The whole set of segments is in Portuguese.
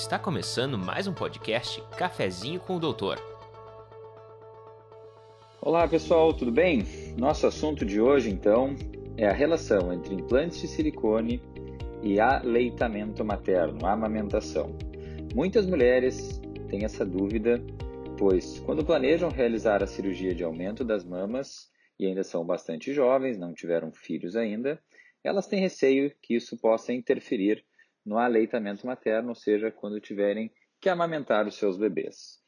Está começando mais um podcast Cafezinho com o Doutor. Olá pessoal, tudo bem? Nosso assunto de hoje então é a relação entre implantes de silicone e aleitamento materno, amamentação. Muitas mulheres têm essa dúvida, pois quando planejam realizar a cirurgia de aumento das mamas e ainda são bastante jovens, não tiveram filhos ainda, elas têm receio que isso possa interferir no aleitamento materno, ou seja, quando tiverem que amamentar os seus bebês.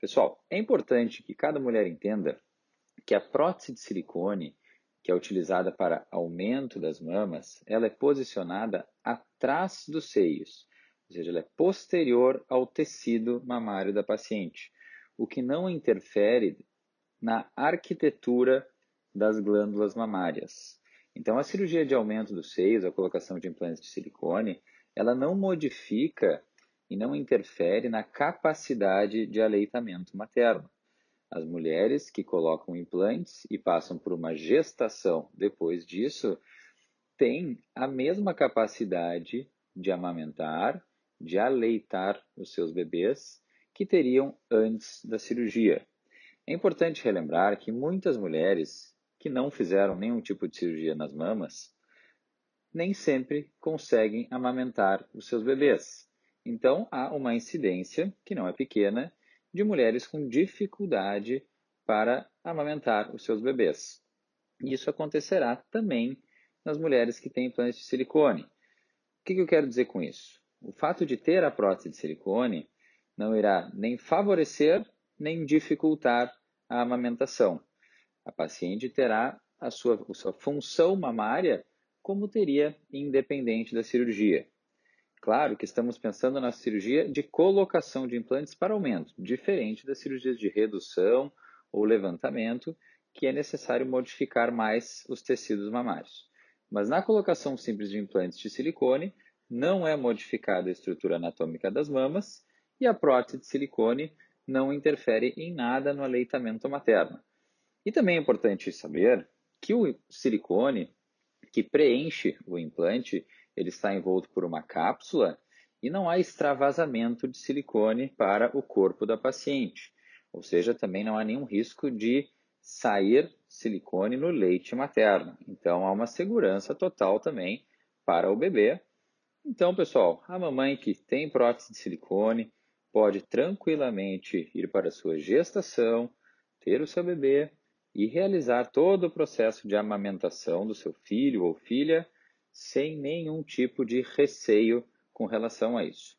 Pessoal, é importante que cada mulher entenda que a prótese de silicone, que é utilizada para aumento das mamas, ela é posicionada atrás dos seios, ou seja, ela é posterior ao tecido mamário da paciente, o que não interfere na arquitetura das glândulas mamárias. Então, a cirurgia de aumento dos seios, a colocação de implantes de silicone, ela não modifica e não interfere na capacidade de aleitamento materno. As mulheres que colocam implantes e passam por uma gestação depois disso têm a mesma capacidade de amamentar, de aleitar os seus bebês que teriam antes da cirurgia. É importante relembrar que muitas mulheres que não fizeram nenhum tipo de cirurgia nas mamas nem sempre conseguem amamentar os seus bebês. Então, há uma incidência, que não é pequena, de mulheres com dificuldade para amamentar os seus bebês. Isso acontecerá também nas mulheres que têm implantes de silicone. O que eu quero dizer com isso? O fato de ter a prótese de silicone não irá nem favorecer nem dificultar a amamentação. A paciente terá a sua, a sua função mamária como teria independente da cirurgia. Claro que estamos pensando na cirurgia de colocação de implantes para aumento, diferente das cirurgias de redução ou levantamento, que é necessário modificar mais os tecidos mamários. Mas na colocação simples de implantes de silicone, não é modificada a estrutura anatômica das mamas e a prótese de silicone não interfere em nada no aleitamento materno. E também é importante saber que o silicone que preenche o implante, ele está envolto por uma cápsula e não há extravasamento de silicone para o corpo da paciente. Ou seja, também não há nenhum risco de sair silicone no leite materno. Então há uma segurança total também para o bebê. Então, pessoal, a mamãe que tem prótese de silicone pode tranquilamente ir para a sua gestação, ter o seu bebê e realizar todo o processo de amamentação do seu filho ou filha sem nenhum tipo de receio com relação a isso.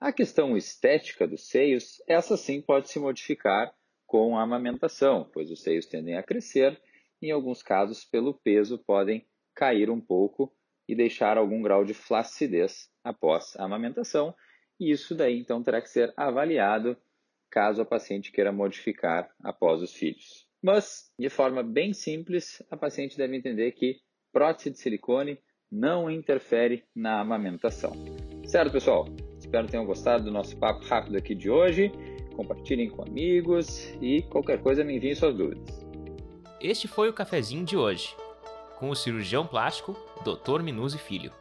A questão estética dos seios, essa sim pode se modificar com a amamentação, pois os seios tendem a crescer e, em alguns casos, pelo peso, podem cair um pouco e deixar algum grau de flacidez após a amamentação, e isso daí então terá que ser avaliado caso a paciente queira modificar após os filhos. Mas, de forma bem simples, a paciente deve entender que prótese de silicone não interfere na amamentação. Certo, pessoal? Espero que tenham gostado do nosso papo rápido aqui de hoje. Compartilhem com amigos e qualquer coisa me enviem suas dúvidas. Este foi o cafezinho de hoje, com o cirurgião plástico Dr. Minuzzi Filho.